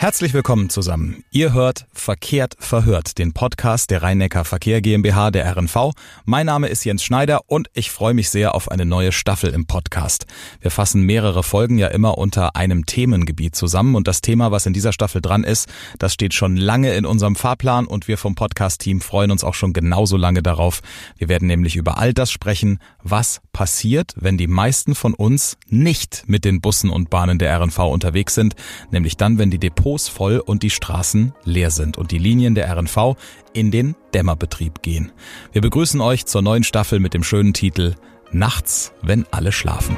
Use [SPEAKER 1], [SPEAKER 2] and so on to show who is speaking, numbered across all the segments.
[SPEAKER 1] Herzlich willkommen zusammen. Ihr hört Verkehrt verhört, den Podcast der Rhein-Neckar Verkehr GmbH der RNV. Mein Name ist Jens Schneider und ich freue mich sehr auf eine neue Staffel im Podcast. Wir fassen mehrere Folgen ja immer unter einem Themengebiet zusammen und das Thema, was in dieser Staffel dran ist, das steht schon lange in unserem Fahrplan und wir vom Podcast-Team freuen uns auch schon genauso lange darauf. Wir werden nämlich über all das sprechen, was passiert, wenn die meisten von uns nicht mit den Bussen und Bahnen der RNV unterwegs sind, nämlich dann, wenn die Depots Depots voll und die Straßen leer sind und die Linien der RNV in den Dämmerbetrieb gehen. Wir begrüßen euch zur neuen Staffel mit dem schönen Titel Nachts, wenn alle schlafen.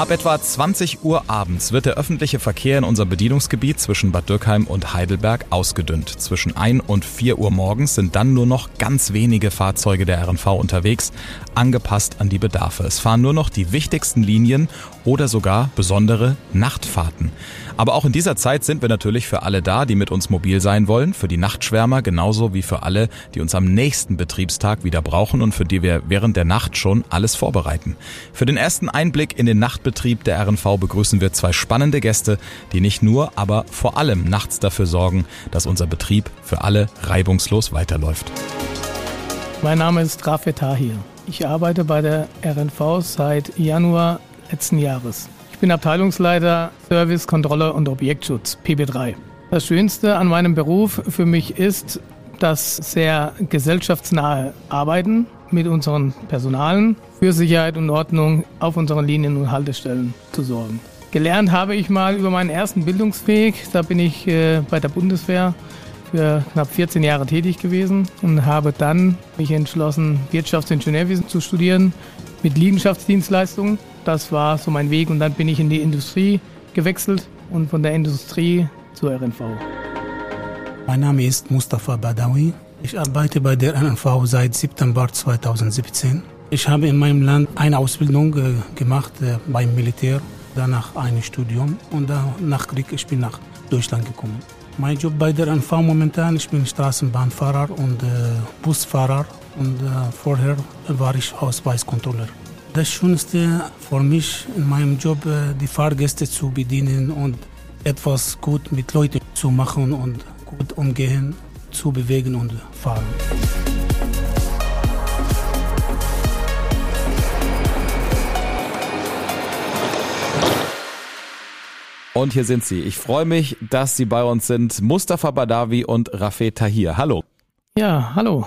[SPEAKER 1] Ab etwa 20 Uhr abends wird der öffentliche Verkehr in unserem Bedienungsgebiet zwischen Bad Dürkheim und Heidelberg ausgedünnt. Zwischen 1 und 4 Uhr morgens sind dann nur noch ganz wenige Fahrzeuge der RNV unterwegs, angepasst an die Bedarfe. Es fahren nur noch die wichtigsten Linien oder sogar besondere Nachtfahrten. Aber auch in dieser Zeit sind wir natürlich für alle da, die mit uns mobil sein wollen, für die Nachtschwärmer genauso wie für alle, die uns am nächsten Betriebstag wieder brauchen und für die wir während der Nacht schon alles vorbereiten. Für den ersten Einblick in den Nachtbetrieb der RNV begrüßen wir zwei spannende Gäste, die nicht nur, aber vor allem nachts dafür sorgen, dass unser Betrieb für alle reibungslos weiterläuft.
[SPEAKER 2] Mein Name ist Rafet Tahir. Ich arbeite bei der RNV seit Januar letzten Jahres bin Abteilungsleiter Service, Kontrolle und Objektschutz, PB3. Das Schönste an meinem Beruf für mich ist das sehr gesellschaftsnahe Arbeiten mit unseren Personalen für Sicherheit und Ordnung auf unseren Linien und Haltestellen zu sorgen. Gelernt habe ich mal über meinen ersten Bildungsweg. Da bin ich äh, bei der Bundeswehr für knapp 14 Jahre tätig gewesen und habe dann mich entschlossen, Wirtschaftsingenieurwesen zu studieren mit Liegenschaftsdienstleistungen das war so mein Weg und dann bin ich in die Industrie gewechselt und von der Industrie zur RNV.
[SPEAKER 3] Mein Name ist Mustafa Badawi. Ich arbeite bei der RNV seit September 2017. Ich habe in meinem Land eine Ausbildung äh, gemacht äh, beim Militär, danach ein Studium und nach Krieg ich bin nach Deutschland gekommen. Mein Job bei der RNV momentan, ich bin Straßenbahnfahrer und äh, Busfahrer und äh, vorher war ich Ausweiskontrolleur. Das Schönste für mich in meinem Job, äh, die Fahrgäste zu bedienen und etwas gut mit Leuten zu machen und gut umgehen, zu bewegen und fahren.
[SPEAKER 1] Und hier sind sie. Ich freue mich, dass Sie bei uns sind. Mustafa Badawi und Rafet Tahir. Hallo.
[SPEAKER 2] Ja, hallo.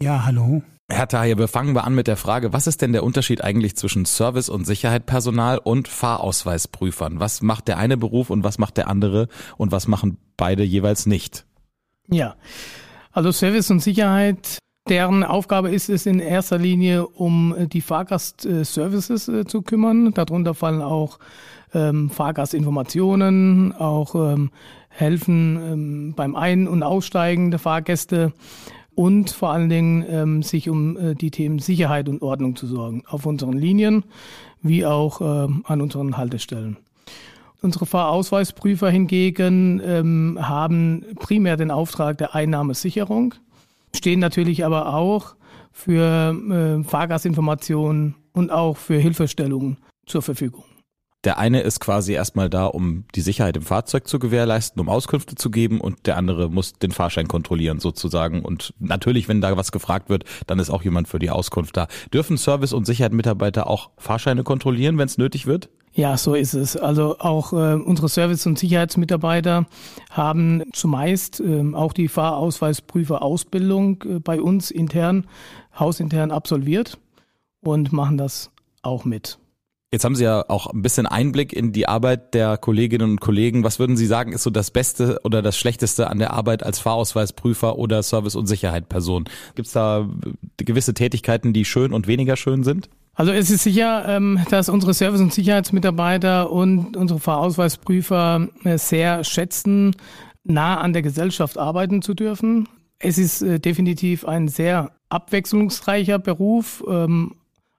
[SPEAKER 3] Ja, hallo.
[SPEAKER 1] Herr Tahir, wir fangen wir an mit der Frage, was ist denn der Unterschied eigentlich zwischen Service- und Sicherheitspersonal und Fahrausweisprüfern? Was macht der eine Beruf und was macht der andere und was machen beide jeweils nicht?
[SPEAKER 2] Ja, also Service und Sicherheit, deren Aufgabe ist es in erster Linie, um die Fahrgastservices äh, zu kümmern. Darunter fallen auch ähm, Fahrgastinformationen, auch ähm, helfen ähm, beim Ein- und Aussteigen der Fahrgäste und vor allen Dingen ähm, sich um äh, die Themen Sicherheit und Ordnung zu sorgen, auf unseren Linien wie auch äh, an unseren Haltestellen. Unsere Fahrausweisprüfer hingegen ähm, haben primär den Auftrag der Einnahmesicherung, stehen natürlich aber auch für äh, Fahrgastinformationen und auch für Hilfestellungen zur Verfügung.
[SPEAKER 1] Der eine ist quasi erstmal da, um die Sicherheit im Fahrzeug zu gewährleisten, um Auskünfte zu geben und der andere muss den Fahrschein kontrollieren sozusagen. Und natürlich, wenn da was gefragt wird, dann ist auch jemand für die Auskunft da. Dürfen Service- und Sicherheitsmitarbeiter auch Fahrscheine kontrollieren, wenn es nötig wird?
[SPEAKER 2] Ja, so ist es. Also auch äh, unsere Service- und Sicherheitsmitarbeiter haben zumeist äh, auch die Fahrausweisprüferausbildung äh, bei uns intern, hausintern absolviert und machen das auch mit.
[SPEAKER 1] Jetzt haben Sie ja auch ein bisschen Einblick in die Arbeit der Kolleginnen und Kollegen. Was würden Sie sagen, ist so das Beste oder das Schlechteste an der Arbeit als Fahrausweisprüfer oder Service- und Sicherheitsperson? Gibt es da gewisse Tätigkeiten, die schön und weniger schön sind?
[SPEAKER 2] Also es ist sicher, ähm, dass unsere Service- und Sicherheitsmitarbeiter und unsere Fahrausweisprüfer äh, sehr schätzen, nah an der Gesellschaft arbeiten zu dürfen. Es ist äh, definitiv ein sehr abwechslungsreicher Beruf, ähm,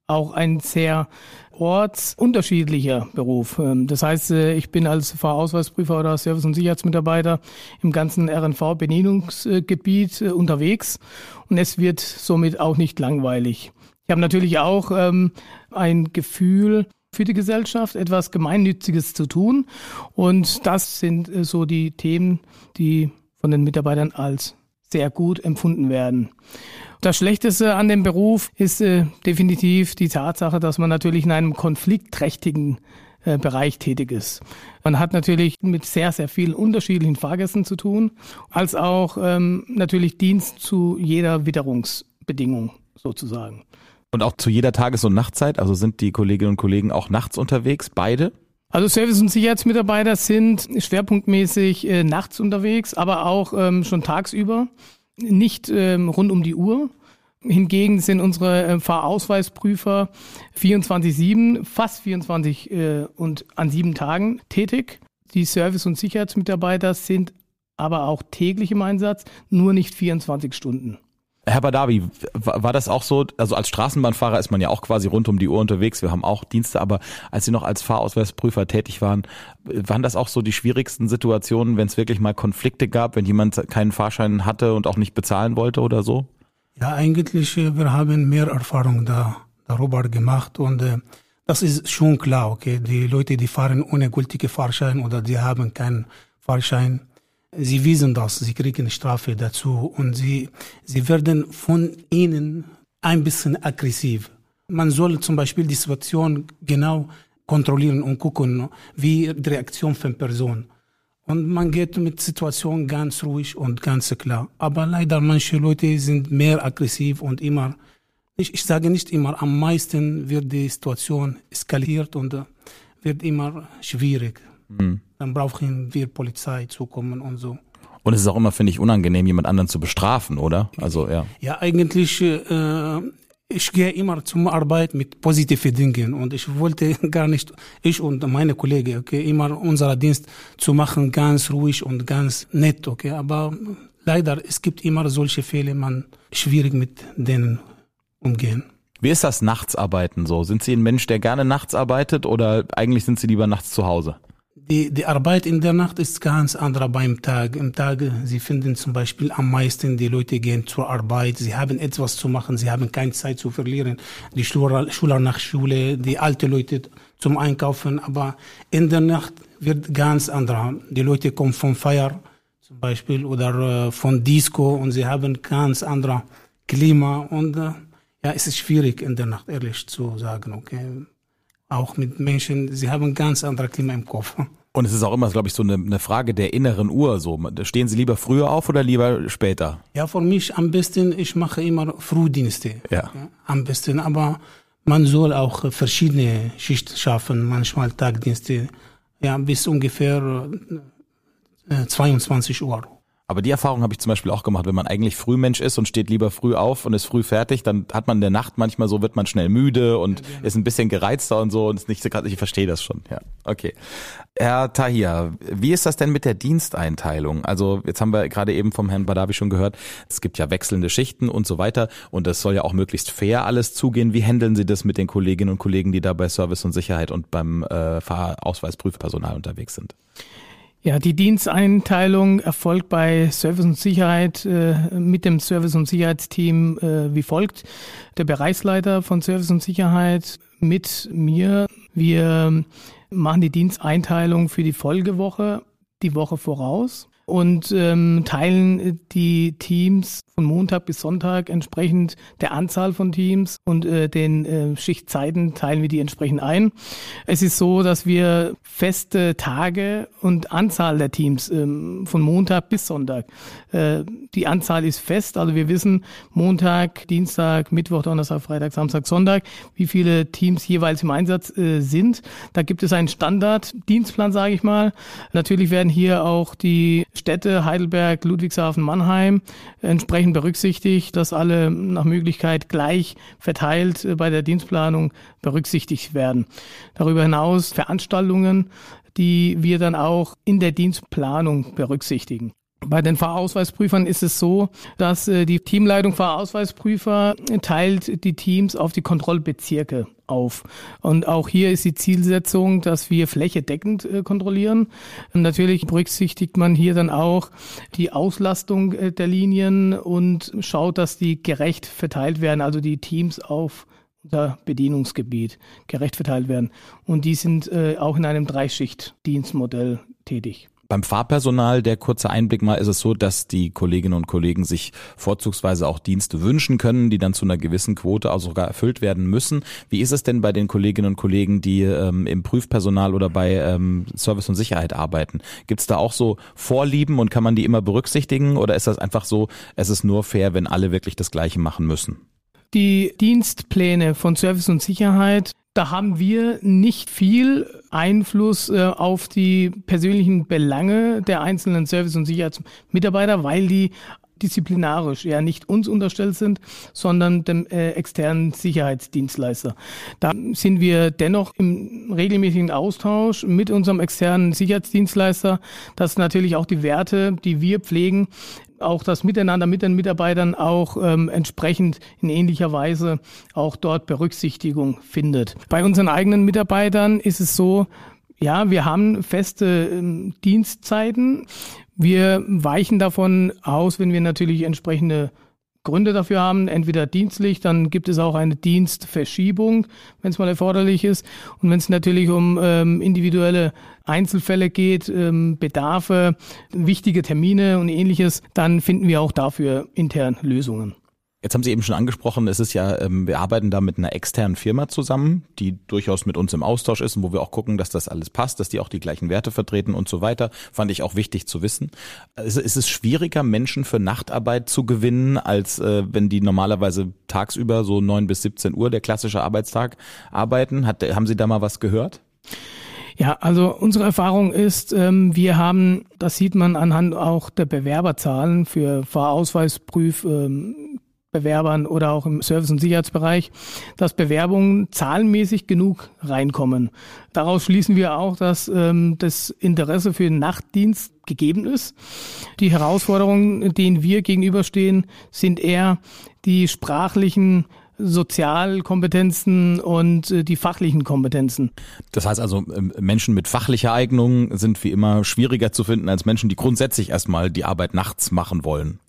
[SPEAKER 2] auch ein sehr ortsunterschiedlicher Beruf. Ähm, das heißt, äh, ich bin als Fahrausweisprüfer oder Service- und Sicherheitsmitarbeiter im ganzen RNV-Bedienungsgebiet unterwegs und es wird somit auch nicht langweilig. Ich habe natürlich auch ähm, ein Gefühl für die Gesellschaft, etwas Gemeinnütziges zu tun und das sind äh, so die Themen, die von den Mitarbeitern als sehr gut empfunden werden. Das Schlechteste an dem Beruf ist äh, definitiv die Tatsache, dass man natürlich in einem konfliktträchtigen äh, Bereich tätig ist. Man hat natürlich mit sehr, sehr vielen unterschiedlichen Fahrgästen zu tun, als auch ähm, natürlich Dienst zu jeder Witterungsbedingung sozusagen.
[SPEAKER 1] Und auch zu jeder Tages- und Nachtzeit? Also sind die Kolleginnen und Kollegen auch nachts unterwegs, beide?
[SPEAKER 2] Also Service- und Sicherheitsmitarbeiter sind schwerpunktmäßig äh, nachts unterwegs, aber auch ähm, schon tagsüber nicht ähm, rund um die Uhr. Hingegen sind unsere äh, Fahrausweisprüfer 24-7, fast 24 äh, und an sieben Tagen tätig. Die Service- und Sicherheitsmitarbeiter sind aber auch täglich im Einsatz, nur nicht 24 Stunden.
[SPEAKER 1] Herr Badawi, war das auch so? Also als Straßenbahnfahrer ist man ja auch quasi rund um die Uhr unterwegs. Wir haben auch Dienste, aber als Sie noch als Fahrausweisprüfer tätig waren, waren das auch so die schwierigsten Situationen, wenn es wirklich mal Konflikte gab, wenn jemand keinen Fahrschein hatte und auch nicht bezahlen wollte oder so?
[SPEAKER 3] Ja, eigentlich, äh, wir haben mehr Erfahrung da, darüber gemacht und äh, das ist schon klar, okay. Die Leute, die fahren ohne gültige Fahrschein oder die haben keinen Fahrschein, Sie wissen das, sie kriegen Strafe dazu und sie, sie werden von ihnen ein bisschen aggressiv. Man soll zum Beispiel die Situation genau kontrollieren und gucken, wie die Reaktion von Person. Und man geht mit Situation ganz ruhig und ganz klar. Aber leider manche Leute sind mehr aggressiv und immer, ich, ich sage nicht immer, am meisten wird die Situation eskaliert und wird immer schwierig. Mhm. Dann brauchen wir Polizei zu kommen und so.
[SPEAKER 1] Und es ist auch immer, finde ich, unangenehm, jemand anderen zu bestrafen, oder? Also, ja.
[SPEAKER 3] Ja, eigentlich, äh, ich gehe immer zum Arbeit mit positiven Dingen und ich wollte gar nicht, ich und meine Kollegen, okay, immer unser Dienst zu machen, ganz ruhig und ganz nett, okay, aber leider, es gibt immer solche Fälle, man schwierig mit denen umgehen.
[SPEAKER 1] Wie ist das Nachtsarbeiten so? Sind Sie ein Mensch, der gerne nachts arbeitet oder eigentlich sind Sie lieber nachts zu Hause?
[SPEAKER 3] Die, die Arbeit in der Nacht ist ganz andere beim Tag. Im Tag, Sie finden zum Beispiel am meisten, die Leute gehen zur Arbeit, sie haben etwas zu machen, sie haben keine Zeit zu verlieren. Die Schüler, Schüler nach Schule, die alte Leute zum Einkaufen, aber in der Nacht wird ganz andere. Die Leute kommen vom Feier zum Beispiel oder äh, von Disco und sie haben ganz andere Klima und äh, ja, es ist schwierig in der Nacht, ehrlich zu sagen, okay auch mit Menschen, sie haben ganz andere Klima im Kopf.
[SPEAKER 1] Und es ist auch immer, glaube ich, so eine, eine, Frage der inneren Uhr. So, stehen Sie lieber früher auf oder lieber später?
[SPEAKER 3] Ja, für mich am besten, ich mache immer Frühdienste.
[SPEAKER 1] Ja. ja
[SPEAKER 3] am besten, aber man soll auch verschiedene Schichten schaffen, manchmal Tagdienste, ja, bis ungefähr 22 äh, Uhr.
[SPEAKER 1] Aber die Erfahrung habe ich zum Beispiel auch gemacht, wenn man eigentlich Frühmensch ist und steht lieber früh auf und ist früh fertig, dann hat man in der Nacht manchmal so, wird man schnell müde und ja, genau. ist ein bisschen gereizter und so und ist nicht so gerade, ich verstehe das schon, ja. Okay. Herr Tahir, wie ist das denn mit der Diensteinteilung? Also jetzt haben wir gerade eben vom Herrn Badawi schon gehört, es gibt ja wechselnde Schichten und so weiter und es soll ja auch möglichst fair alles zugehen. Wie handeln Sie das mit den Kolleginnen und Kollegen, die da bei Service und Sicherheit und beim äh, Fahrausweisprüfpersonal unterwegs sind?
[SPEAKER 2] Ja, die Diensteinteilung erfolgt bei Service und Sicherheit äh, mit dem Service und Sicherheitsteam äh, wie folgt. Der Bereichsleiter von Service und Sicherheit mit mir. Wir machen die Diensteinteilung für die Folgewoche die Woche voraus und ähm, teilen die Teams von Montag bis Sonntag entsprechend der Anzahl von Teams und äh, den äh, Schichtzeiten teilen wir die entsprechend ein. Es ist so, dass wir feste Tage und Anzahl der Teams ähm, von Montag bis Sonntag. Äh, die Anzahl ist fest, also wir wissen Montag, Dienstag, Mittwoch, Donnerstag, Freitag, Samstag, Sonntag, wie viele Teams jeweils im Einsatz äh, sind. Da gibt es einen Standard-Dienstplan, sage ich mal. Natürlich werden hier auch die Städte Heidelberg, Ludwigshafen, Mannheim entsprechend berücksichtigt, dass alle nach Möglichkeit gleich verteilt äh, bei der Dienstplanung berücksichtigt werden. Darüber hinaus Veranstaltungen, die wir dann auch in der Dienstplanung berücksichtigen. Bei den Fahrausweisprüfern ist es so, dass äh, die Teamleitung Fahrausweisprüfer teilt die Teams auf die Kontrollbezirke auf. Und auch hier ist die Zielsetzung, dass wir flächedeckend äh, kontrollieren. Natürlich berücksichtigt man hier dann auch die Auslastung äh, der Linien und schaut, dass die gerecht verteilt werden, also die Teams auf unser Bedienungsgebiet gerecht verteilt werden. Und die sind äh, auch in einem Dreischicht-Dienstmodell tätig.
[SPEAKER 1] Beim Fahrpersonal, der kurze Einblick mal, ist es so, dass die Kolleginnen und Kollegen sich vorzugsweise auch Dienste wünschen können, die dann zu einer gewissen Quote auch sogar erfüllt werden müssen. Wie ist es denn bei den Kolleginnen und Kollegen, die ähm, im Prüfpersonal oder bei ähm, Service und Sicherheit arbeiten? Gibt es da auch so Vorlieben und kann man die immer berücksichtigen oder ist das einfach so, es ist nur fair, wenn alle wirklich das Gleiche machen müssen?
[SPEAKER 2] Die Dienstpläne von Service und Sicherheit da haben wir nicht viel Einfluss äh, auf die persönlichen Belange der einzelnen Service- und Sicherheitsmitarbeiter, weil die disziplinarisch ja nicht uns unterstellt sind, sondern dem äh, externen Sicherheitsdienstleister. Da sind wir dennoch im regelmäßigen Austausch mit unserem externen Sicherheitsdienstleister, dass natürlich auch die Werte, die wir pflegen, auch das Miteinander mit den Mitarbeitern auch ähm, entsprechend in ähnlicher Weise auch dort Berücksichtigung findet. Bei unseren eigenen Mitarbeitern ist es so, ja, wir haben feste ähm, Dienstzeiten. Wir weichen davon aus, wenn wir natürlich entsprechende Gründe dafür haben, entweder dienstlich, dann gibt es auch eine Dienstverschiebung, wenn es mal erforderlich ist. Und wenn es natürlich um ähm, individuelle Einzelfälle geht, ähm, Bedarfe, wichtige Termine und ähnliches, dann finden wir auch dafür intern Lösungen.
[SPEAKER 1] Jetzt haben Sie eben schon angesprochen, es ist ja, ähm, wir arbeiten da mit einer externen Firma zusammen, die durchaus mit uns im Austausch ist und wo wir auch gucken, dass das alles passt, dass die auch die gleichen Werte vertreten und so weiter. Fand ich auch wichtig zu wissen. Ist es schwieriger, Menschen für Nachtarbeit zu gewinnen, als äh, wenn die normalerweise tagsüber so neun bis 17 Uhr, der klassische Arbeitstag, arbeiten? Hat, haben Sie da mal was gehört?
[SPEAKER 2] Ja, also unsere Erfahrung ist, ähm, wir haben, das sieht man anhand auch der Bewerberzahlen für Fahrausweisprüf, ähm, Bewerbern oder auch im Service- und Sicherheitsbereich, dass Bewerbungen zahlenmäßig genug reinkommen. Daraus schließen wir auch, dass ähm, das Interesse für den Nachtdienst gegeben ist. Die Herausforderungen, denen wir gegenüberstehen, sind eher die sprachlichen Sozialkompetenzen und äh, die fachlichen Kompetenzen.
[SPEAKER 1] Das heißt also, ähm, Menschen mit fachlicher Eignung sind wie immer schwieriger zu finden als Menschen, die grundsätzlich erstmal die Arbeit nachts machen wollen.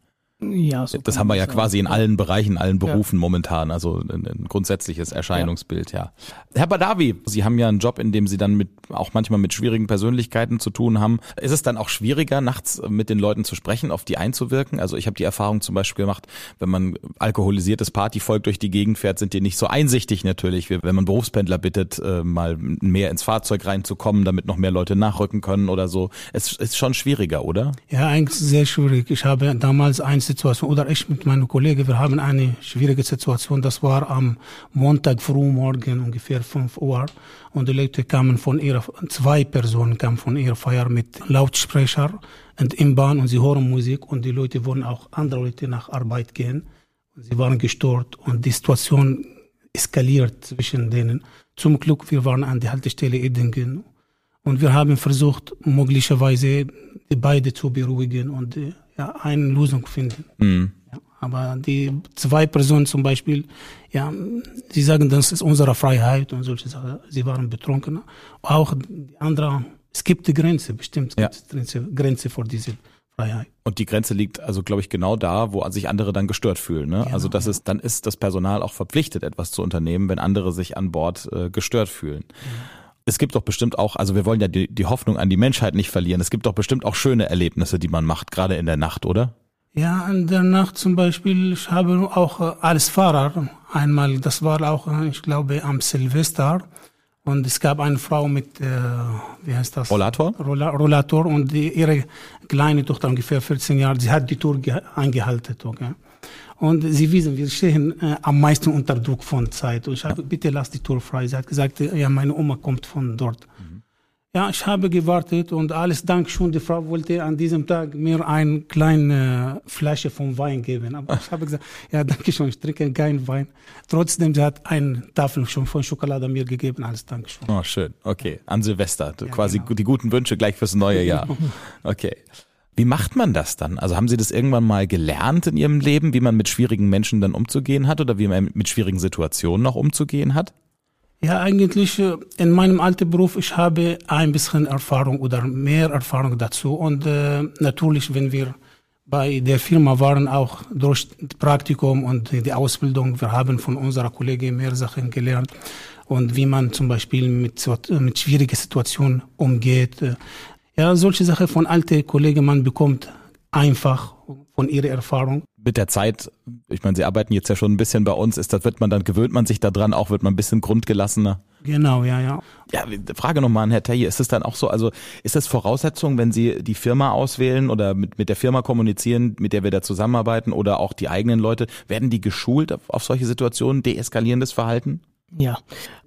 [SPEAKER 1] Ja, so das haben wir ja quasi in allen Bereichen, allen Berufen ja. momentan. Also ein, ein grundsätzliches Erscheinungsbild, ja. ja. Herr Badawi, Sie haben ja einen Job, in dem Sie dann mit auch manchmal mit schwierigen Persönlichkeiten zu tun haben. Ist es dann auch schwieriger, nachts mit den Leuten zu sprechen, auf die einzuwirken? Also ich habe die Erfahrung zum Beispiel gemacht, wenn man alkoholisiertes Partyvolk durch die Gegend fährt, sind die nicht so einsichtig natürlich, wenn man Berufspendler bittet, äh, mal mehr ins Fahrzeug reinzukommen, damit noch mehr Leute nachrücken können oder so. Es ist schon schwieriger, oder?
[SPEAKER 3] Ja, eigentlich sehr schwierig. Ich habe damals eine Situation, oder ich mit meinem Kollegen, wir haben eine schwierige Situation. Das war am Montag früh morgen ungefähr 5 Uhr und die Leute kamen von ihrer, zwei Personen kamen von ihrer Feier mit Lautsprecher und im Bahn und sie hören Musik und die Leute wollen auch andere Leute nach Arbeit gehen. Sie waren gestört und die Situation eskaliert zwischen denen. Zum Glück, wir waren an der Haltestelle Edingen und wir haben versucht, möglicherweise die beide zu beruhigen und ja, eine Lösung finden. Mhm. Ja. Aber die zwei Personen zum Beispiel, ja, sie sagen, das ist unsere Freiheit und solche Sachen. Sie waren betrunken. Auch die anderen, es gibt die Grenze, bestimmt ja. Grenze, Grenze vor dieser Freiheit.
[SPEAKER 1] Und die Grenze liegt also, glaube ich, genau da, wo sich andere dann gestört fühlen. Ne? Genau, also das ja. ist, dann ist das Personal auch verpflichtet, etwas zu unternehmen, wenn andere sich an Bord äh, gestört fühlen. Ja. Es gibt doch bestimmt auch, also wir wollen ja die, die Hoffnung an die Menschheit nicht verlieren. Es gibt doch bestimmt auch schöne Erlebnisse, die man macht, gerade in der Nacht, oder?
[SPEAKER 3] Ja, in der Nacht zum Beispiel, ich habe auch äh, als Fahrer einmal, das war auch, äh, ich glaube, am Silvester. Und es gab eine Frau mit, äh, wie heißt das?
[SPEAKER 1] Rollator?
[SPEAKER 3] Rolla Rollator und die, ihre kleine Tochter, ungefähr 14 Jahre, sie hat die Tour eingehalten. Okay? Und sie wissen, wir stehen äh, am meisten unter Druck von Zeit. Und ich habe, bitte lass die Tour frei. Sie hat gesagt, ja, meine Oma kommt von dort. Ja, ich habe gewartet und alles Dank schon. Die Frau wollte an diesem Tag mir eine kleine Flasche von Wein geben. Aber ich habe gesagt, ja, danke schön, ich trinke keinen Wein. Trotzdem, sie hat eine Tafel schon von Schokolade mir gegeben. Alles Danke schön.
[SPEAKER 1] Oh, schön. Okay, an Silvester. Ja, Quasi genau. die guten Wünsche gleich fürs neue Jahr. Okay. Wie macht man das dann? Also haben Sie das irgendwann mal gelernt in Ihrem Leben, wie man mit schwierigen Menschen dann umzugehen hat oder wie man mit schwierigen Situationen noch umzugehen hat?
[SPEAKER 3] Ja, eigentlich äh, in meinem alten Beruf, ich habe ein bisschen Erfahrung oder mehr Erfahrung dazu. Und äh, natürlich, wenn wir bei der Firma waren, auch durch Praktikum und die Ausbildung, wir haben von unserer Kollegin mehr Sachen gelernt und wie man zum Beispiel mit, mit schwierigen Situationen umgeht. Ja, solche Sachen von alten Kollegen man bekommt einfach von ihrer Erfahrung.
[SPEAKER 1] Mit der Zeit, ich meine, Sie arbeiten jetzt ja schon ein bisschen bei uns, ist das, wird man dann, gewöhnt man sich daran, auch wird man ein bisschen grundgelassener?
[SPEAKER 3] Genau, ja, ja.
[SPEAKER 1] Ja, Frage nochmal an Herr Taye, ist es dann auch so, also ist das Voraussetzung, wenn Sie die Firma auswählen oder mit, mit der Firma kommunizieren, mit der wir da zusammenarbeiten oder auch die eigenen Leute, werden die geschult auf, auf solche Situationen, deeskalierendes Verhalten?
[SPEAKER 2] Ja,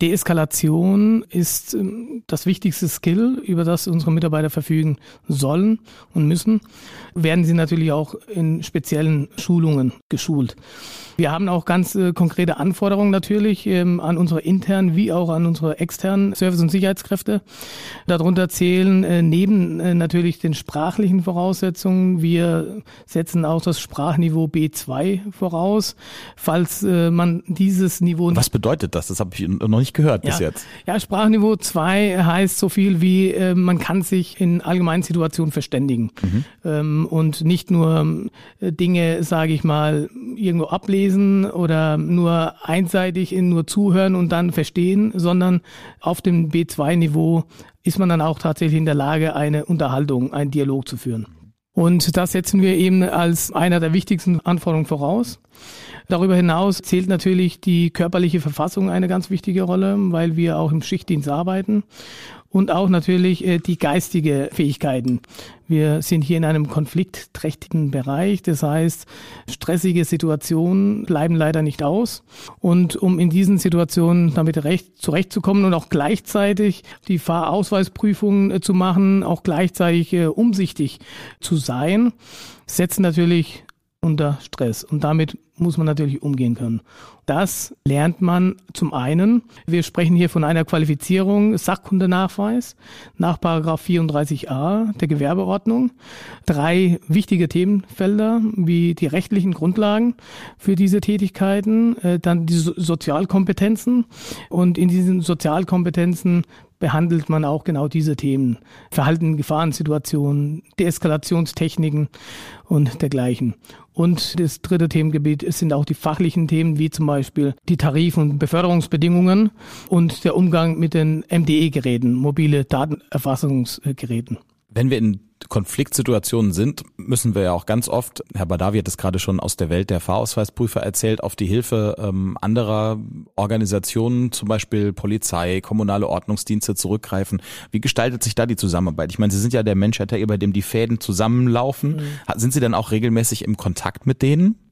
[SPEAKER 2] Deeskalation ist ähm, das wichtigste Skill, über das unsere Mitarbeiter verfügen sollen und müssen. Werden sie natürlich auch in speziellen Schulungen geschult. Wir haben auch ganz äh, konkrete Anforderungen natürlich ähm, an unsere internen wie auch an unsere externen Service- und Sicherheitskräfte. Darunter zählen äh, neben äh, natürlich den sprachlichen Voraussetzungen, wir setzen auch das Sprachniveau B2 voraus, falls man dieses Niveau.
[SPEAKER 1] Was bedeutet das? Das habe ich noch nicht gehört
[SPEAKER 2] ja,
[SPEAKER 1] bis jetzt.
[SPEAKER 2] Ja, Sprachniveau 2 heißt so viel wie, äh, man kann sich in allgemeinen Situationen verständigen mhm. ähm, und nicht nur äh, Dinge, sage ich mal, irgendwo ablesen oder nur einseitig in nur zuhören und dann verstehen, sondern auf dem B2-Niveau ist man dann auch tatsächlich in der Lage, eine Unterhaltung, einen Dialog zu führen. Und das setzen wir eben als einer der wichtigsten Anforderungen voraus. Darüber hinaus zählt natürlich die körperliche Verfassung eine ganz wichtige Rolle, weil wir auch im Schichtdienst arbeiten und auch natürlich äh, die geistige Fähigkeiten. Wir sind hier in einem konfliktträchtigen Bereich, das heißt, stressige Situationen bleiben leider nicht aus. Und um in diesen Situationen damit recht, zurechtzukommen und auch gleichzeitig die Fahrausweisprüfungen äh, zu machen, auch gleichzeitig äh, umsichtig zu sein, setzen natürlich unter Stress. Und damit muss man natürlich umgehen können. Das lernt man zum einen. Wir sprechen hier von einer Qualifizierung Sachkundenachweis nach Paragraph 34a der Gewerbeordnung. Drei wichtige Themenfelder wie die rechtlichen Grundlagen für diese Tätigkeiten, äh, dann die Sozialkompetenzen und in diesen Sozialkompetenzen behandelt man auch genau diese Themen. Verhalten, Gefahrensituationen, Deeskalationstechniken und dergleichen. Und das dritte Themengebiet sind auch die fachlichen Themen, wie zum Beispiel die Tarif- und Beförderungsbedingungen und der Umgang mit den MDE-Geräten, mobile Datenerfassungsgeräten.
[SPEAKER 1] Wenn wir in Konfliktsituationen sind, müssen wir ja auch ganz oft, Herr Badawi hat es gerade schon aus der Welt der Fahrausweisprüfer erzählt, auf die Hilfe ähm, anderer Organisationen, zum Beispiel Polizei, kommunale Ordnungsdienste zurückgreifen. Wie gestaltet sich da die Zusammenarbeit? Ich meine, Sie sind ja der Mensch, bei dem die Fäden zusammenlaufen. Mhm. Sind Sie dann auch regelmäßig im Kontakt mit denen?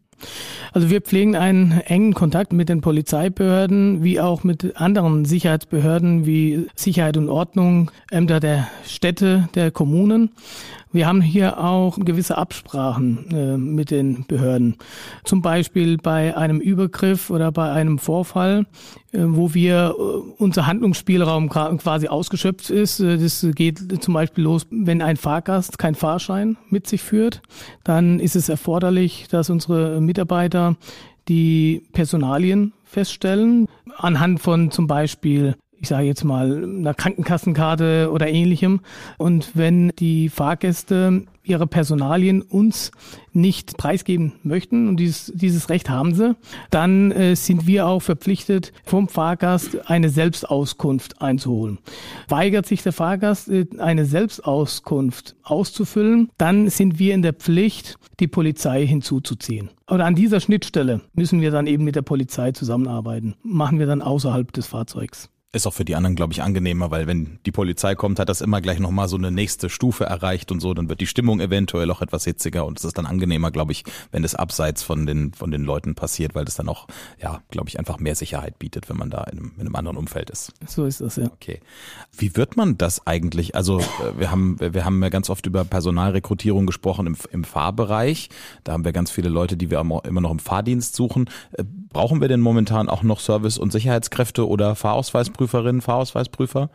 [SPEAKER 2] Also wir pflegen einen engen Kontakt mit den Polizeibehörden wie auch mit anderen Sicherheitsbehörden wie Sicherheit und Ordnung, Ämter der Städte, der Kommunen. Wir haben hier auch gewisse Absprachen äh, mit den Behörden. Zum Beispiel bei einem Übergriff oder bei einem Vorfall, äh, wo wir äh, unser Handlungsspielraum quasi ausgeschöpft ist. Äh, das geht zum Beispiel los, wenn ein Fahrgast keinen Fahrschein mit sich führt, dann ist es erforderlich, dass unsere Mitarbeiter die Personalien feststellen, anhand von zum Beispiel ich sage jetzt mal, einer Krankenkassenkarte oder ähnlichem. Und wenn die Fahrgäste ihre Personalien uns nicht preisgeben möchten, und dieses, dieses Recht haben sie, dann äh, sind wir auch verpflichtet, vom Fahrgast eine Selbstauskunft einzuholen. Weigert sich der Fahrgast, äh, eine Selbstauskunft auszufüllen, dann sind wir in der Pflicht, die Polizei hinzuzuziehen. Oder an dieser Schnittstelle müssen wir dann eben mit der Polizei zusammenarbeiten. Machen wir dann außerhalb des Fahrzeugs.
[SPEAKER 1] Ist auch für die anderen, glaube ich, angenehmer, weil wenn die Polizei kommt, hat das immer gleich nochmal so eine nächste Stufe erreicht und so, dann wird die Stimmung eventuell auch etwas hitziger und es ist dann angenehmer, glaube ich, wenn es abseits von den, von den Leuten passiert, weil das dann auch, ja, glaube ich, einfach mehr Sicherheit bietet, wenn man da in einem, in einem anderen Umfeld ist.
[SPEAKER 2] So ist das, ja.
[SPEAKER 1] Okay. Wie wird man das eigentlich? Also, äh, wir haben, wir haben ja ganz oft über Personalrekrutierung gesprochen im, im Fahrbereich. Da haben wir ganz viele Leute, die wir immer noch im Fahrdienst suchen. Brauchen wir denn momentan auch noch Service- und Sicherheitskräfte oder Fahrausweisprüferinnen, Fahrausweisprüfer?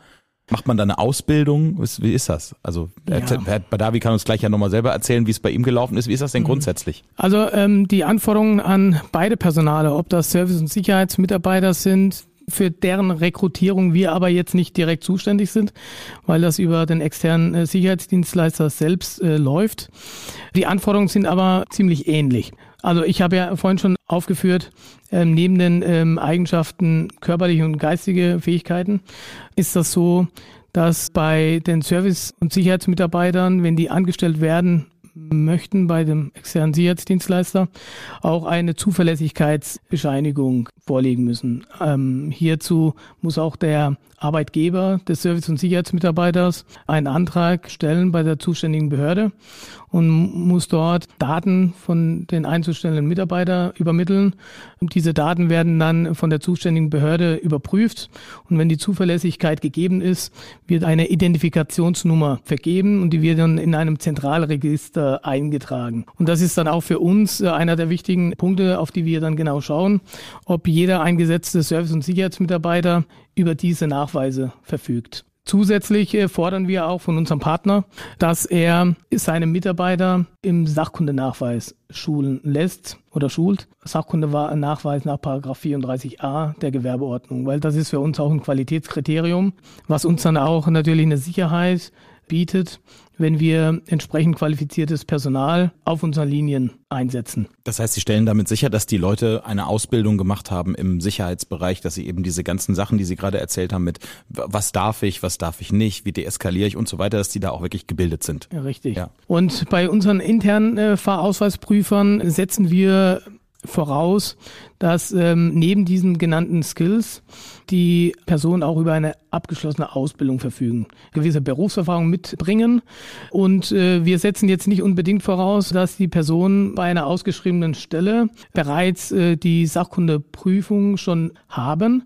[SPEAKER 1] Macht man da eine Ausbildung? Wie ist das? Also ja. Herr Badawi kann uns gleich ja nochmal selber erzählen, wie es bei ihm gelaufen ist. Wie ist das denn mhm. grundsätzlich?
[SPEAKER 2] Also ähm, die Anforderungen an beide Personale, ob das Service- und Sicherheitsmitarbeiter sind, für deren Rekrutierung wir aber jetzt nicht direkt zuständig sind, weil das über den externen äh, Sicherheitsdienstleister selbst äh, läuft. Die Anforderungen sind aber ziemlich ähnlich. Also ich habe ja vorhin schon aufgeführt, ähm, neben den ähm, Eigenschaften körperliche und geistige Fähigkeiten ist das so, dass bei den Service- und Sicherheitsmitarbeitern, wenn die angestellt werden, möchten bei dem externen Sicherheitsdienstleister auch eine Zuverlässigkeitsbescheinigung vorlegen müssen. Ähm, hierzu muss auch der Arbeitgeber des Service- und Sicherheitsmitarbeiters einen Antrag stellen bei der zuständigen Behörde und muss dort Daten von den einzustellenden Mitarbeiter übermitteln. Und diese Daten werden dann von der zuständigen Behörde überprüft. Und wenn die Zuverlässigkeit gegeben ist, wird eine Identifikationsnummer vergeben und die wird dann in einem Zentralregister eingetragen. Und das ist dann auch für uns äh, einer der wichtigen Punkte, auf die wir dann genau schauen, ob jeder eingesetzte Service- und Sicherheitsmitarbeiter über diese Nachweise verfügt. Zusätzlich äh, fordern wir auch von unserem Partner, dass er seine Mitarbeiter im Sachkundenachweis schulen lässt oder schult. Sachkundenachweis nach 34a der Gewerbeordnung, weil das ist für uns auch ein Qualitätskriterium, was uns dann auch natürlich eine Sicherheit bietet, wenn wir entsprechend qualifiziertes Personal auf unseren Linien einsetzen.
[SPEAKER 1] Das heißt, Sie stellen damit sicher, dass die Leute eine Ausbildung gemacht haben im Sicherheitsbereich, dass sie eben diese ganzen Sachen, die Sie gerade erzählt haben, mit was darf ich, was darf ich nicht, wie deeskaliere ich und so weiter, dass die da auch wirklich gebildet sind.
[SPEAKER 2] Ja, richtig. Ja. Und bei unseren internen äh, Fahrausweisprüfern setzen wir voraus, dass ähm, neben diesen genannten Skills die Personen auch über eine abgeschlossene Ausbildung verfügen, gewisse Berufserfahrung mitbringen. Und äh, wir setzen jetzt nicht unbedingt voraus, dass die Personen bei einer ausgeschriebenen Stelle bereits äh, die Sachkundeprüfung schon haben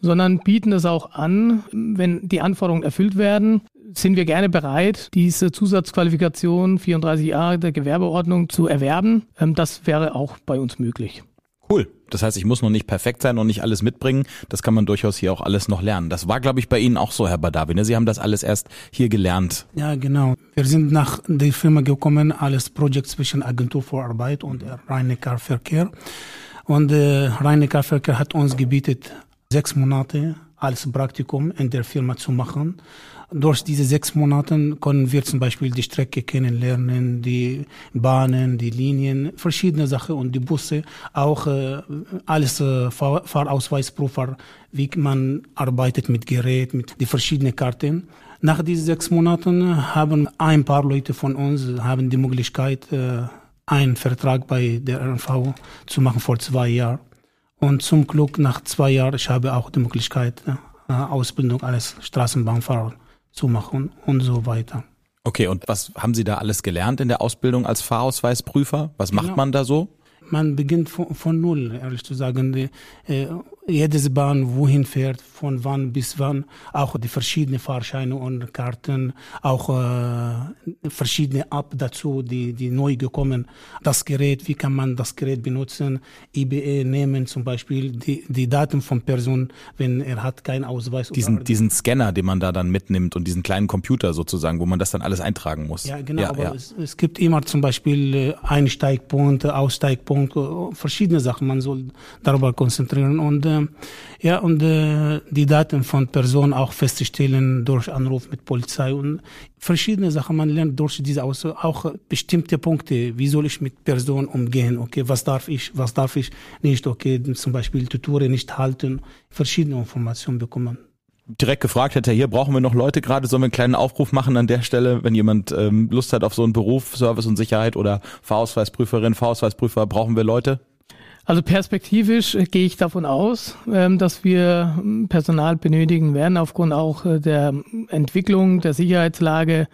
[SPEAKER 2] sondern bieten es auch an, wenn die Anforderungen erfüllt werden, sind wir gerne bereit, diese Zusatzqualifikation 34a der Gewerbeordnung zu erwerben. Ähm, das wäre auch bei uns möglich.
[SPEAKER 1] Cool. Das heißt, ich muss noch nicht perfekt sein und nicht alles mitbringen. Das kann man durchaus hier auch alles noch lernen. Das war, glaube ich, bei Ihnen auch so, Herr Badawi. Ne? Sie haben das alles erst hier gelernt.
[SPEAKER 3] Ja, genau. Wir sind nach der Firma gekommen, alles Projekt zwischen Agentur für Arbeit und Rhein-Neckar-Verkehr. Und äh, Rhein-Neckar-Verkehr hat uns gebietet, sechs Monate als Praktikum in der Firma zu machen. Durch diese sechs Monate können wir zum Beispiel die Strecke kennenlernen, die Bahnen, die Linien, verschiedene Sachen und die Busse, auch äh, alles äh, Fahr Fahrausweisprüfer, wie man arbeitet mit Gerät, mit den verschiedenen Karten. Nach diesen sechs Monaten haben ein paar Leute von uns haben die Möglichkeit, äh, einen Vertrag bei der RNV zu machen vor zwei Jahren. Und zum Glück nach zwei Jahren, ich habe auch die Möglichkeit, äh, Ausbildung als Straßenbahnfahrer zu machen und so weiter.
[SPEAKER 1] Okay, und was haben Sie da alles gelernt in der Ausbildung als Fahrausweisprüfer? Was macht genau. man da so?
[SPEAKER 3] Man beginnt von, von null, ehrlich zu sagen. Die, äh, jedes Bahn wohin fährt, von wann bis wann, auch die verschiedenen Fahrscheine und Karten, auch äh, verschiedene App dazu, die, die neu gekommen. Das Gerät, wie kann man das Gerät benutzen? IBE nehmen zum Beispiel die, die Daten von Person, wenn er hat keinen Ausweis.
[SPEAKER 1] Diesen, diesen Scanner, den man da dann mitnimmt und diesen kleinen Computer sozusagen, wo man das dann alles eintragen muss.
[SPEAKER 3] Ja, genau, ja, aber ja. Es, es, gibt immer zum Beispiel äh, Einsteigpunkt, Aussteigpunkt, äh, verschiedene Sachen. Man soll darüber konzentrieren und äh, ja, und äh, die Daten von Personen auch festzustellen durch Anruf mit Polizei und verschiedene Sachen. Man lernt durch diese Aus auch bestimmte Punkte. Wie soll ich mit Personen umgehen? Okay, was darf ich, was darf ich nicht? Okay, zum Beispiel die Tore nicht halten. Verschiedene Informationen bekommen
[SPEAKER 1] direkt gefragt hätte, hier brauchen wir noch Leute gerade, sollen wir einen kleinen Aufruf machen an der Stelle, wenn jemand ähm, Lust hat auf so einen Beruf, Service und Sicherheit oder Fahrausweisprüferin, Fahrausweisprüfer, brauchen wir Leute?
[SPEAKER 2] Also perspektivisch äh, gehe ich davon aus, ähm, dass wir ähm, Personal benötigen werden aufgrund auch äh, der Entwicklung der Sicherheitslage.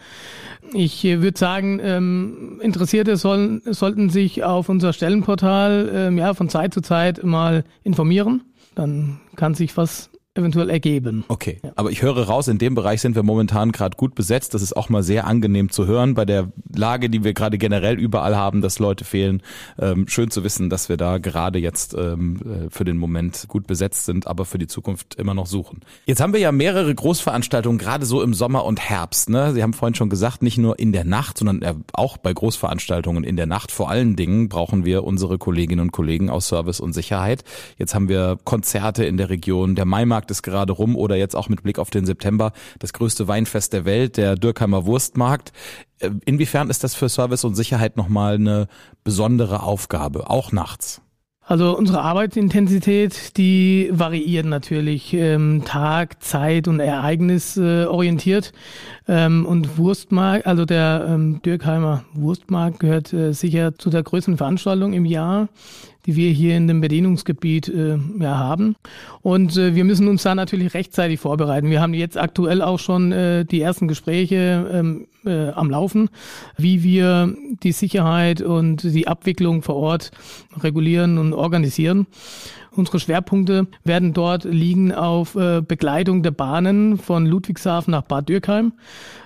[SPEAKER 2] Ich äh, würde sagen, ähm, Interessierte sollen, sollten sich auf unser Stellenportal ja, von Zeit zu Zeit mal informieren. Dann kann sich was eventuell ergeben.
[SPEAKER 1] Okay, ja. aber ich höre raus, in dem Bereich sind wir momentan gerade gut besetzt. Das ist auch mal sehr angenehm zu hören bei der Lage, die wir gerade generell überall haben, dass Leute fehlen. Ähm, schön zu wissen, dass wir da gerade jetzt ähm, äh, für den Moment gut besetzt sind, aber für die Zukunft immer noch suchen. Jetzt haben wir ja mehrere Großveranstaltungen, gerade so im Sommer und Herbst. Ne? Sie haben vorhin schon gesagt, nicht nur in der Nacht, sondern auch bei Großveranstaltungen in der Nacht. Vor allen Dingen brauchen wir unsere Kolleginnen und Kollegen aus Service und Sicherheit. Jetzt haben wir Konzerte in der Region. Der Maimarkt ist gerade rum oder jetzt auch mit Blick auf den September das größte Weinfest der Welt, der Dürkheimer Wurstmarkt. Äh, inwiefern ist das für Service und Sicherheit nochmal eine besondere Aufgabe, auch nachts?
[SPEAKER 2] Also unsere Arbeitsintensität, die variiert natürlich ähm, Tag, Zeit und Ereignis äh, orientiert. Ähm, und Wurstmarkt, also der ähm, Dürkheimer Wurstmarkt gehört äh, sicher zu der größten Veranstaltung im Jahr die wir hier in dem Bedienungsgebiet äh, ja, haben. Und äh, wir müssen uns da natürlich rechtzeitig vorbereiten. Wir haben jetzt aktuell auch schon äh, die ersten Gespräche ähm, äh, am Laufen, wie wir die Sicherheit und die Abwicklung vor Ort regulieren und organisieren. Unsere Schwerpunkte werden dort liegen auf äh, Begleitung der Bahnen von Ludwigshafen nach Bad Dürkheim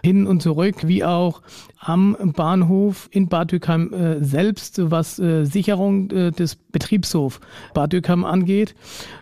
[SPEAKER 2] hin und zurück, wie auch am Bahnhof in Bad Dürkheim äh, selbst, was äh, Sicherung äh, des Betriebshofs Bad Dürkheim angeht.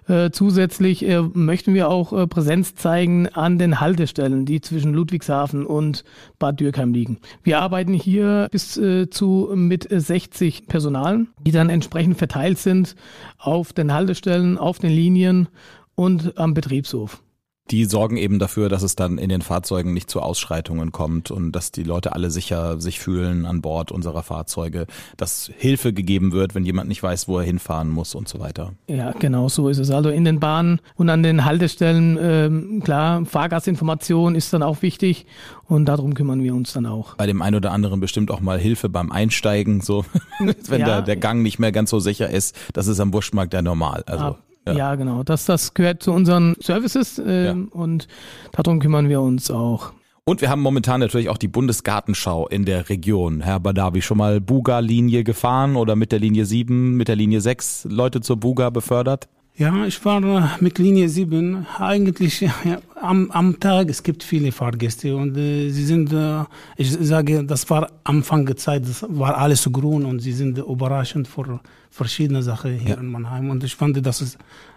[SPEAKER 2] Äh, zusätzlich äh, möchten wir auch äh, Präsenz zeigen an den Haltestellen, die zwischen Ludwigshafen und Bad Dürkheim liegen. Wir arbeiten hier bis zu mit 60 Personalen, die dann entsprechend verteilt sind auf den Haltestellen, auf den Linien und am Betriebshof
[SPEAKER 1] die sorgen eben dafür, dass es dann in den Fahrzeugen nicht zu Ausschreitungen kommt und dass die Leute alle sicher sich fühlen an Bord unserer Fahrzeuge, dass Hilfe gegeben wird, wenn jemand nicht weiß, wo er hinfahren muss und so weiter.
[SPEAKER 2] Ja, genau so ist es. Also in den Bahnen und an den Haltestellen, ähm, klar, Fahrgastinformation ist dann auch wichtig und darum kümmern wir uns dann auch.
[SPEAKER 1] Bei dem einen oder anderen bestimmt auch mal Hilfe beim Einsteigen, so wenn ja. der, der Gang nicht mehr ganz so sicher ist. Das ist am Wurstmarkt ja normal. Also.
[SPEAKER 2] Ja. ja, genau. Das, das gehört zu unseren Services äh, ja. und darum kümmern wir uns auch.
[SPEAKER 1] Und wir haben momentan natürlich auch die Bundesgartenschau in der Region. Herr Badawi, schon mal Buga-Linie gefahren oder mit der Linie 7, mit der Linie 6 Leute zur Buga befördert?
[SPEAKER 3] Ja, ich war mit Linie 7 eigentlich ja, am, am Tag. Es gibt viele Fahrgäste und äh, sie sind, äh, ich sage, das war Anfang der Zeit, das war alles grün und sie sind überraschend vor verschiedene Sachen hier ja. in Mannheim und ich fand, das ist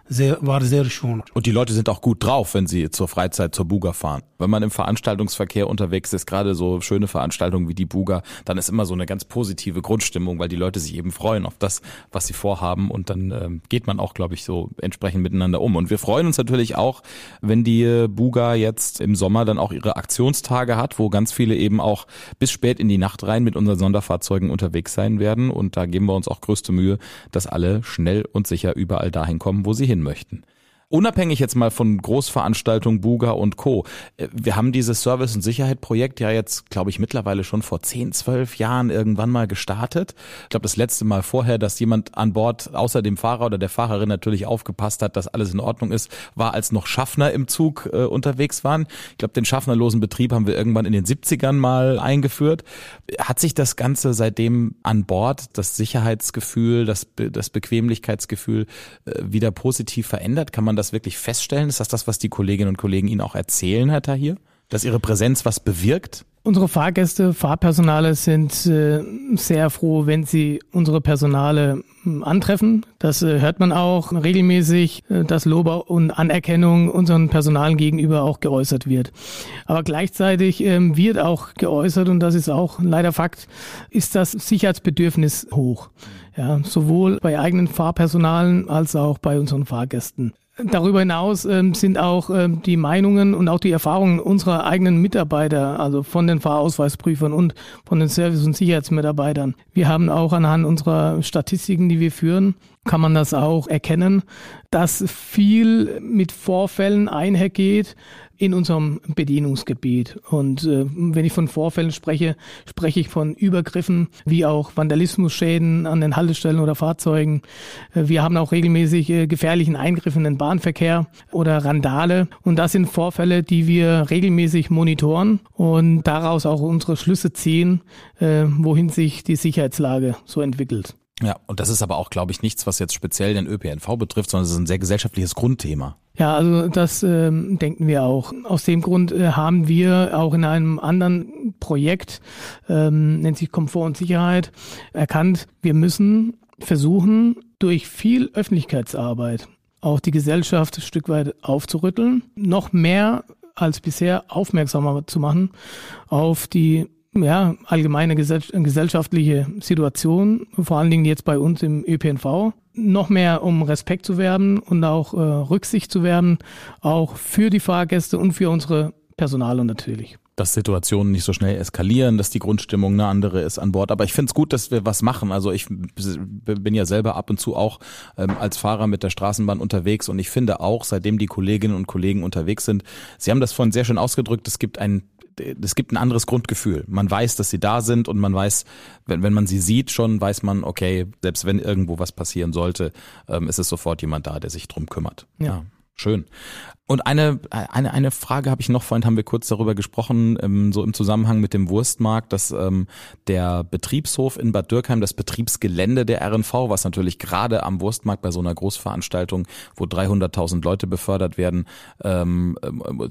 [SPEAKER 3] sehr, war sehr schön.
[SPEAKER 1] Und die Leute sind auch gut drauf, wenn sie zur Freizeit zur Buga fahren. Wenn man im Veranstaltungsverkehr unterwegs ist, gerade so schöne Veranstaltungen wie die Buga, dann ist immer so eine ganz positive Grundstimmung, weil die Leute sich eben freuen auf das, was sie vorhaben und dann ähm, geht man auch, glaube ich, so entsprechend miteinander um. Und wir freuen uns natürlich auch, wenn die äh, Buga jetzt im Sommer dann auch ihre Aktionstage hat, wo ganz viele eben auch bis spät in die Nacht rein mit unseren Sonderfahrzeugen unterwegs sein werden. Und da geben wir uns auch größte Mühe, dass alle schnell und sicher überall dahin kommen, wo sie hin möchten. Unabhängig jetzt mal von Großveranstaltungen Buga und Co. Äh, wir haben dieses Service- und Sicherheit-Projekt ja jetzt, glaube ich, mittlerweile schon vor 10, 12 Jahren irgendwann mal gestartet. Ich glaube, das letzte Mal vorher, dass jemand an Bord außer dem Fahrer oder der Fahrerin natürlich aufgepasst hat, dass alles in Ordnung ist, war, als noch Schaffner im Zug äh, unterwegs waren. Ich glaube, den schaffnerlosen Betrieb haben wir irgendwann in den 70ern mal eingeführt. Hat sich das Ganze seitdem an Bord, das Sicherheitsgefühl, das, Be das Bequemlichkeitsgefühl äh, wieder positiv verändert? Kann man das wirklich feststellen? Ist das das, was die Kolleginnen und Kollegen Ihnen auch erzählen, Herr Tahir? Dass Ihre Präsenz was bewirkt?
[SPEAKER 2] Unsere Fahrgäste, Fahrpersonale sind äh, sehr froh, wenn sie unsere Personale äh, antreffen. Das äh, hört man auch regelmäßig, äh, dass Lob und Anerkennung unseren Personalen gegenüber auch geäußert wird. Aber gleichzeitig ähm, wird auch geäußert, und das ist auch leider Fakt, ist das Sicherheitsbedürfnis hoch. Ja, sowohl bei eigenen Fahrpersonalen als auch bei unseren Fahrgästen. Darüber hinaus ähm, sind auch ähm, die Meinungen und auch die Erfahrungen unserer eigenen Mitarbeiter, also von den Fahrausweisprüfern und von den Service- und Sicherheitsmitarbeitern. Wir haben auch anhand unserer Statistiken, die wir führen, kann man das auch erkennen, dass viel mit Vorfällen einhergeht, in unserem Bedienungsgebiet. Und äh, wenn ich von Vorfällen spreche, spreche ich von Übergriffen wie auch Vandalismusschäden an den Haltestellen oder Fahrzeugen. Äh, wir haben auch regelmäßig äh, gefährlichen Eingriffen in den Bahnverkehr oder Randale. Und das sind Vorfälle, die wir regelmäßig monitoren und daraus auch unsere Schlüsse ziehen, äh, wohin sich die Sicherheitslage so entwickelt.
[SPEAKER 1] Ja, und das ist aber auch, glaube ich, nichts, was jetzt speziell den ÖPNV betrifft, sondern es ist ein sehr gesellschaftliches Grundthema.
[SPEAKER 2] Ja, also das ähm, denken wir auch. Aus dem Grund äh, haben wir auch in einem anderen Projekt, ähm, nennt sich Komfort und Sicherheit, erkannt, wir müssen versuchen, durch viel Öffentlichkeitsarbeit auch die Gesellschaft ein Stück weit aufzurütteln, noch mehr als bisher aufmerksamer zu machen auf die ja, allgemeine gesellschaftliche Situation, vor allen Dingen jetzt bei uns im ÖPNV, noch mehr um Respekt zu werben und auch äh, Rücksicht zu werben, auch für die Fahrgäste und für unsere Personale natürlich
[SPEAKER 1] dass Situationen nicht so schnell eskalieren, dass die Grundstimmung eine andere ist an Bord. Aber ich finde es gut, dass wir was machen. Also ich bin ja selber ab und zu auch ähm, als Fahrer mit der Straßenbahn unterwegs und ich finde auch, seitdem die Kolleginnen und Kollegen unterwegs sind, Sie haben das vorhin sehr schön ausgedrückt, es gibt ein es gibt ein anderes Grundgefühl. Man weiß, dass sie da sind und man weiß, wenn, wenn man sie sieht schon, weiß man, okay, selbst wenn irgendwo was passieren sollte, ähm, ist es sofort jemand da, der sich drum kümmert.
[SPEAKER 2] Ja. ja.
[SPEAKER 1] Schön. Und eine, eine, eine Frage habe ich noch, vorhin haben wir kurz darüber gesprochen, ähm, so im Zusammenhang mit dem Wurstmarkt, dass ähm, der Betriebshof in Bad Dürkheim, das Betriebsgelände der RNV, was natürlich gerade am Wurstmarkt bei so einer Großveranstaltung, wo 300.000 Leute befördert werden, ähm,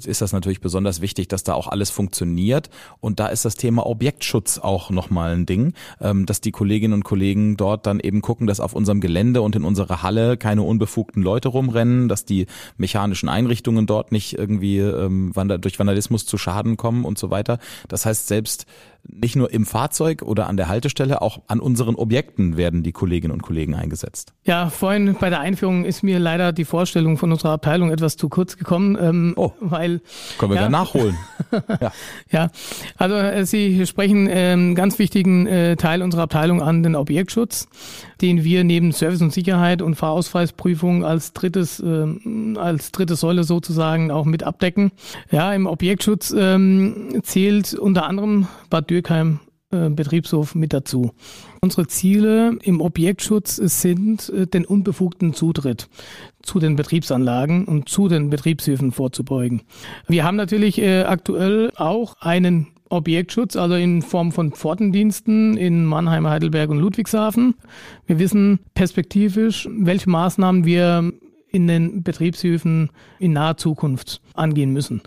[SPEAKER 1] ist das natürlich besonders wichtig, dass da auch alles funktioniert. Und da ist das Thema Objektschutz auch nochmal ein Ding, ähm, dass die Kolleginnen und Kollegen dort dann eben gucken, dass auf unserem Gelände und in unserer Halle keine unbefugten Leute rumrennen, dass die mechanischen Einrichtungen dort nicht irgendwie ähm, durch Vandalismus zu Schaden kommen und so weiter. Das heißt, selbst nicht nur im Fahrzeug oder an der Haltestelle, auch an unseren Objekten werden die Kolleginnen und Kollegen eingesetzt.
[SPEAKER 2] Ja, vorhin bei der Einführung ist mir leider die Vorstellung von unserer Abteilung etwas zu kurz gekommen, ähm,
[SPEAKER 1] oh,
[SPEAKER 2] weil
[SPEAKER 1] können wir ja, nachholen.
[SPEAKER 2] ja. ja, also äh, Sie sprechen ähm, ganz wichtigen äh, Teil unserer Abteilung an, den Objektschutz, den wir neben Service und Sicherheit und Fahrausweisprüfung als drittes äh, als dritte Säule sozusagen auch mit abdecken. Ja, im Objektschutz ähm, zählt unter anderem Bad Dürkheim äh, Betriebshof mit dazu. Unsere Ziele im Objektschutz sind, äh, den unbefugten Zutritt zu den Betriebsanlagen und zu den Betriebshöfen vorzubeugen. Wir haben natürlich äh, aktuell auch einen Objektschutz, also in Form von Pfortendiensten in Mannheim, Heidelberg und Ludwigshafen. Wir wissen perspektivisch, welche Maßnahmen wir in den Betriebshöfen in naher Zukunft angehen müssen.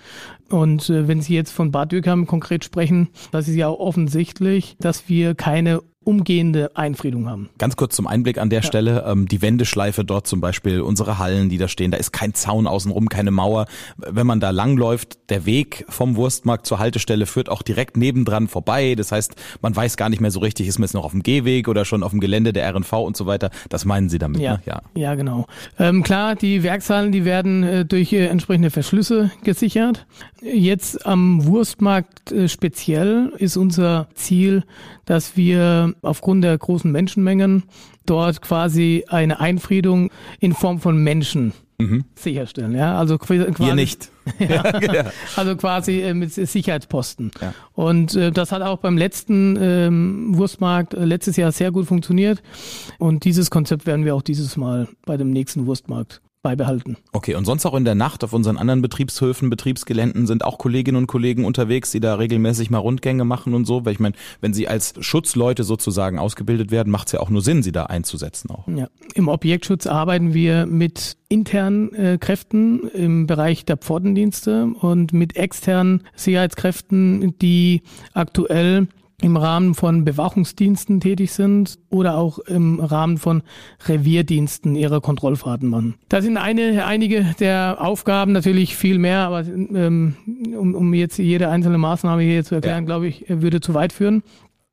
[SPEAKER 2] Und äh, wenn Sie jetzt von Bad Dürkheim konkret sprechen, das ist ja offensichtlich, dass wir keine umgehende Einfriedung haben.
[SPEAKER 1] Ganz kurz zum Einblick an der ja. Stelle, ähm, die Wendeschleife dort zum Beispiel, unsere Hallen, die da stehen, da ist kein Zaun außenrum, keine Mauer. Wenn man da langläuft, der Weg vom Wurstmarkt zur Haltestelle führt auch direkt nebendran vorbei. Das heißt, man weiß gar nicht mehr so richtig, ist man jetzt noch auf dem Gehweg oder schon auf dem Gelände der RNV und so weiter. Das meinen Sie damit,
[SPEAKER 2] ja.
[SPEAKER 1] ne?
[SPEAKER 2] Ja, ja genau. Ähm, klar, die Werkshallen, die werden äh, durch äh, entsprechende Verschlüsse gesichert. Jetzt am Wurstmarkt äh, speziell ist unser Ziel, dass wir aufgrund der großen Menschenmengen dort quasi eine Einfriedung in Form von Menschen mhm. sicherstellen. Ja, also
[SPEAKER 1] quasi, Hier nicht.
[SPEAKER 2] ja, ja. Also quasi äh, mit Sicherheitsposten. Ja. Und äh, das hat auch beim letzten ähm, Wurstmarkt äh, letztes Jahr sehr gut funktioniert. Und dieses Konzept werden wir auch dieses Mal bei dem nächsten Wurstmarkt beibehalten.
[SPEAKER 1] Okay, und sonst auch in der Nacht auf unseren anderen Betriebshöfen, Betriebsgeländen sind auch Kolleginnen und Kollegen unterwegs, die da regelmäßig mal Rundgänge machen und so, weil ich meine, wenn sie als Schutzleute sozusagen ausgebildet werden, macht es ja auch nur Sinn, sie da einzusetzen auch.
[SPEAKER 2] Ja, im Objektschutz arbeiten wir mit internen äh, Kräften im Bereich der Pfortendienste und mit externen Sicherheitskräften, die aktuell im Rahmen von Bewachungsdiensten tätig sind oder auch im Rahmen von Revierdiensten ihre Kontrollfahrten machen. Das sind eine, einige der Aufgaben, natürlich viel mehr, aber ähm, um, um jetzt jede einzelne Maßnahme hier zu erklären, ja. glaube ich, würde zu weit führen.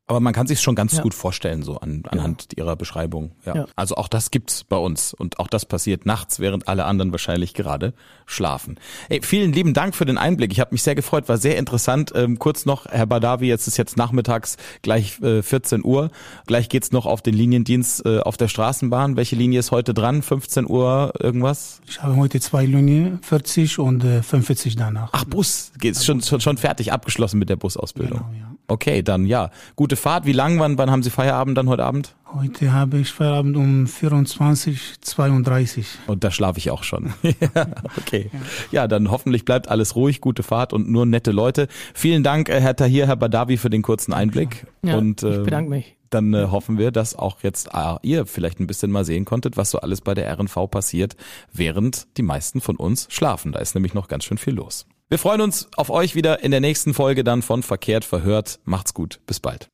[SPEAKER 1] Aber man kann sich schon ganz ja. gut vorstellen, so an, anhand ja. ihrer Beschreibung. Ja. ja. Also auch das gibt's bei uns. Und auch das passiert nachts, während alle anderen wahrscheinlich gerade schlafen. Ey, vielen lieben Dank für den Einblick. Ich habe mich sehr gefreut, war sehr interessant. Ähm, kurz noch, Herr Badawi, jetzt ist jetzt nachmittags gleich äh, 14 Uhr. Gleich geht's noch auf den Liniendienst äh, auf der Straßenbahn. Welche Linie ist heute dran? 15 Uhr irgendwas?
[SPEAKER 3] Ich habe heute zwei Linien, 40 und äh, 45 danach.
[SPEAKER 1] Ach, Bus. Geht's schon, schon, schon fertig, abgeschlossen mit der Busausbildung. Genau, ja. Okay, dann ja. Gute Fahrt. Wie lang? Wann, wann haben Sie Feierabend dann heute Abend?
[SPEAKER 3] Heute habe ich Feierabend um 24.32
[SPEAKER 1] Und da schlafe ich auch schon. ja, okay. Ja, dann hoffentlich bleibt alles ruhig, gute Fahrt und nur nette Leute. Vielen Dank, äh, Herr Tahir, Herr Badawi, für den kurzen Einblick.
[SPEAKER 2] Ja,
[SPEAKER 1] und,
[SPEAKER 2] äh, ich bedanke mich.
[SPEAKER 1] dann äh, hoffen wir, dass auch jetzt äh, ihr vielleicht ein bisschen mal sehen konntet, was so alles bei der RNV passiert, während die meisten von uns schlafen. Da ist nämlich noch ganz schön viel los. Wir freuen uns auf euch wieder in der nächsten Folge dann von Verkehrt verhört. Macht's gut. Bis bald.